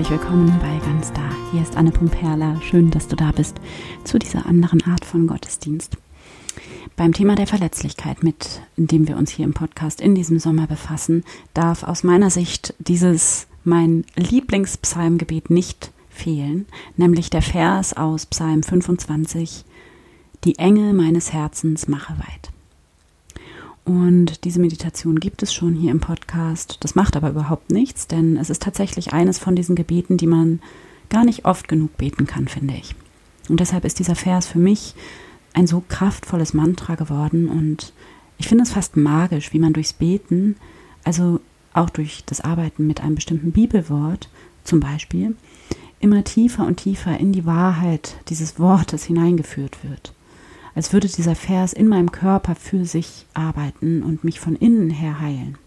herzlich willkommen bei Ganz Da. Hier ist Anne Pumperla. Schön, dass du da bist zu dieser anderen Art von Gottesdienst. Beim Thema der Verletzlichkeit, mit dem wir uns hier im Podcast in diesem Sommer befassen, darf aus meiner Sicht dieses mein Lieblingspsalmgebet nicht fehlen, nämlich der Vers aus Psalm 25, Die Enge meines Herzens mache weit. Und diese Meditation gibt es schon hier im Podcast. Das macht aber überhaupt nichts, denn es ist tatsächlich eines von diesen Gebeten, die man gar nicht oft genug beten kann, finde ich. Und deshalb ist dieser Vers für mich ein so kraftvolles Mantra geworden und ich finde es fast magisch, wie man durchs Beten, also auch durch das Arbeiten mit einem bestimmten Bibelwort zum Beispiel, immer tiefer und tiefer in die Wahrheit dieses Wortes hineingeführt wird als würde dieser Vers in meinem Körper für sich arbeiten und mich von innen her heilen.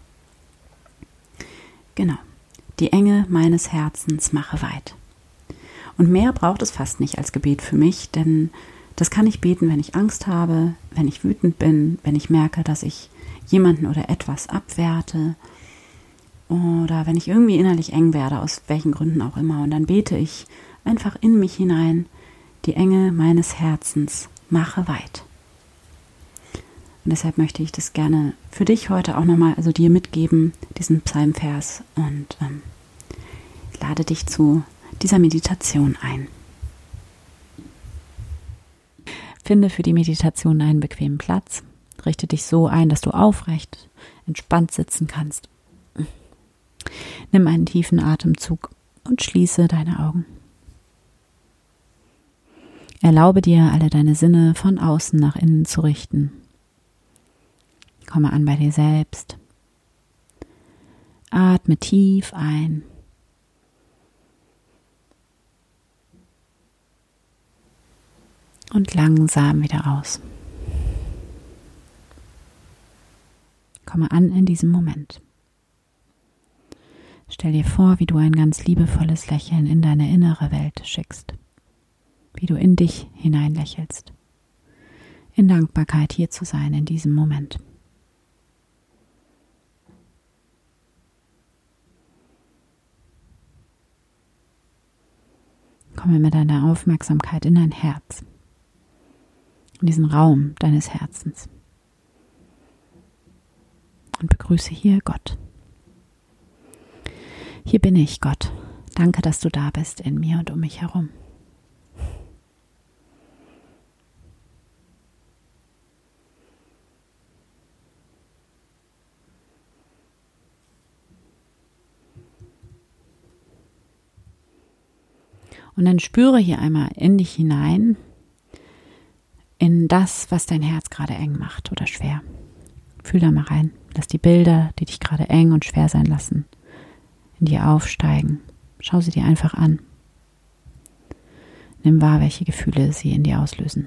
Genau, die Enge meines Herzens mache weit. Und mehr braucht es fast nicht als Gebet für mich, denn das kann ich beten, wenn ich Angst habe, wenn ich wütend bin, wenn ich merke, dass ich jemanden oder etwas abwerte oder wenn ich irgendwie innerlich eng werde, aus welchen Gründen auch immer. Und dann bete ich einfach in mich hinein, die Enge meines Herzens mache weit. Und deshalb möchte ich das gerne für dich heute auch nochmal, also dir mitgeben, diesen Psalmvers und ähm, lade dich zu dieser Meditation ein. Finde für die Meditation einen bequemen Platz. Richte dich so ein, dass du aufrecht, entspannt sitzen kannst. Nimm einen tiefen Atemzug und schließe deine Augen. Erlaube dir, alle deine Sinne von außen nach innen zu richten. Komme an bei dir selbst. Atme tief ein. Und langsam wieder aus. Komme an in diesem Moment. Stell dir vor, wie du ein ganz liebevolles Lächeln in deine innere Welt schickst wie du in dich hineinlächelst. In Dankbarkeit hier zu sein in diesem Moment. Komme mit deiner Aufmerksamkeit in dein Herz, in diesen Raum deines Herzens. Und begrüße hier Gott. Hier bin ich, Gott. Danke, dass du da bist in mir und um mich herum. Und dann spüre hier einmal in dich hinein, in das, was dein Herz gerade eng macht oder schwer. Fühl da mal rein. Lass die Bilder, die dich gerade eng und schwer sein lassen, in dir aufsteigen. Schau sie dir einfach an. Nimm wahr, welche Gefühle sie in dir auslösen.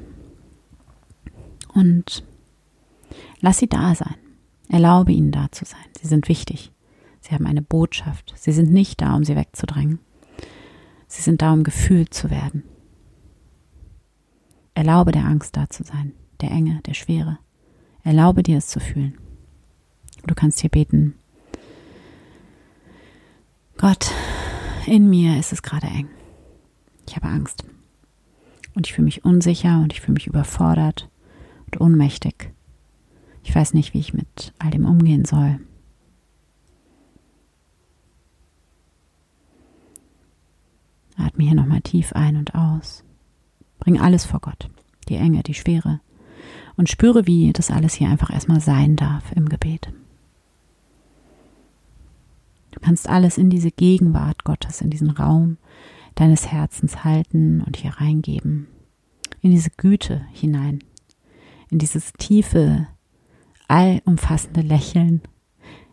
Und lass sie da sein. Erlaube ihnen da zu sein. Sie sind wichtig. Sie haben eine Botschaft. Sie sind nicht da, um sie wegzudrängen. Sie sind da, um gefühlt zu werden. Erlaube der Angst da zu sein, der Enge, der Schwere. Erlaube dir es zu fühlen. Du kannst hier beten. Gott, in mir ist es gerade eng. Ich habe Angst. Und ich fühle mich unsicher und ich fühle mich überfordert und ohnmächtig. Ich weiß nicht, wie ich mit all dem umgehen soll. Atme hier nochmal tief ein und aus. Bring alles vor Gott, die Enge, die Schwere, und spüre, wie das alles hier einfach erstmal sein darf im Gebet. Du kannst alles in diese Gegenwart Gottes, in diesen Raum deines Herzens halten und hier reingeben, in diese Güte hinein, in dieses tiefe, allumfassende Lächeln,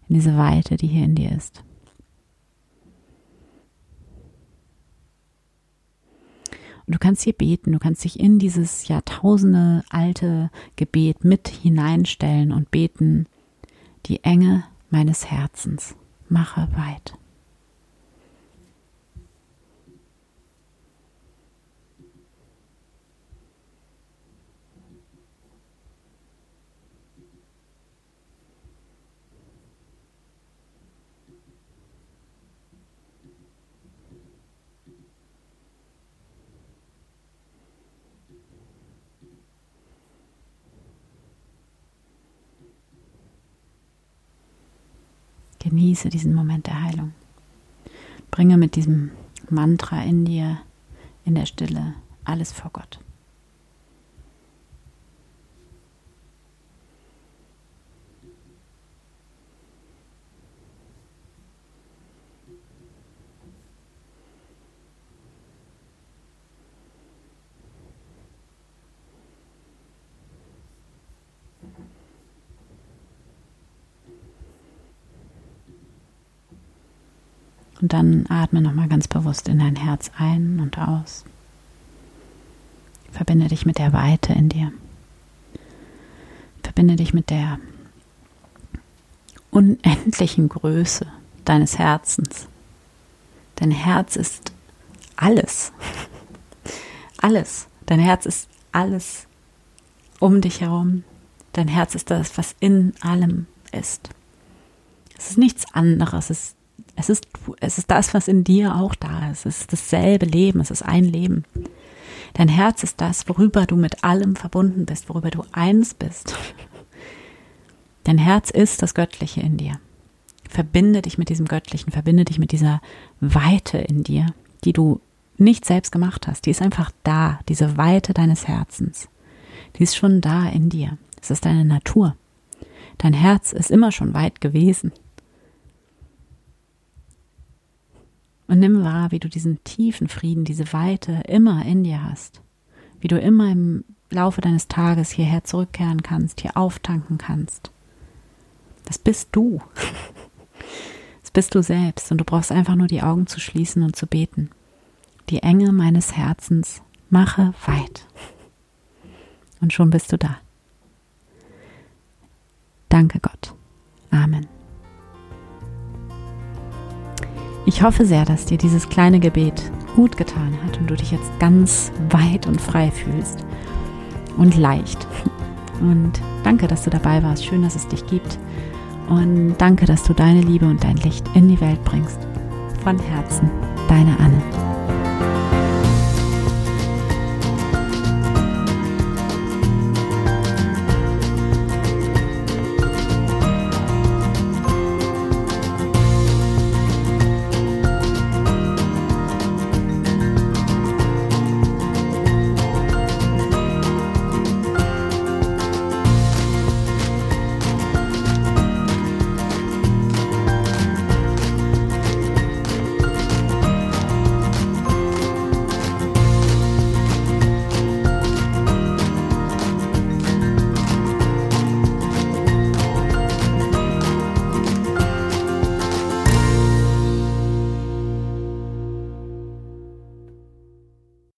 in diese Weite, die hier in dir ist. Und du kannst hier beten, du kannst dich in dieses Jahrtausende alte Gebet mit hineinstellen und beten, die Enge meines Herzens mache weit. Genieße diesen Moment der Heilung. Bringe mit diesem Mantra in dir, in der Stille, alles vor Gott. Und dann atme nochmal ganz bewusst in dein Herz ein und aus. Verbinde dich mit der Weite in dir. Verbinde dich mit der unendlichen Größe deines Herzens. Dein Herz ist alles. Alles. Dein Herz ist alles um dich herum. Dein Herz ist das, was in allem ist. Es ist nichts anderes. Es ist es ist, es ist das, was in dir auch da ist. Es ist dasselbe Leben, es ist ein Leben. Dein Herz ist das, worüber du mit allem verbunden bist, worüber du eins bist. Dein Herz ist das Göttliche in dir. Verbinde dich mit diesem Göttlichen, verbinde dich mit dieser Weite in dir, die du nicht selbst gemacht hast. Die ist einfach da, diese Weite deines Herzens. Die ist schon da in dir. Es ist deine Natur. Dein Herz ist immer schon weit gewesen. Und nimm wahr, wie du diesen tiefen Frieden, diese Weite immer in dir hast. Wie du immer im Laufe deines Tages hierher zurückkehren kannst, hier auftanken kannst. Das bist du. Das bist du selbst und du brauchst einfach nur die Augen zu schließen und zu beten. Die Enge meines Herzens mache weit. Und schon bist du da. Danke Gott. Amen. Ich hoffe sehr, dass dir dieses kleine Gebet gut getan hat und du dich jetzt ganz weit und frei fühlst und leicht. Und danke, dass du dabei warst. Schön, dass es dich gibt. Und danke, dass du deine Liebe und dein Licht in die Welt bringst. Von Herzen, deine Anne.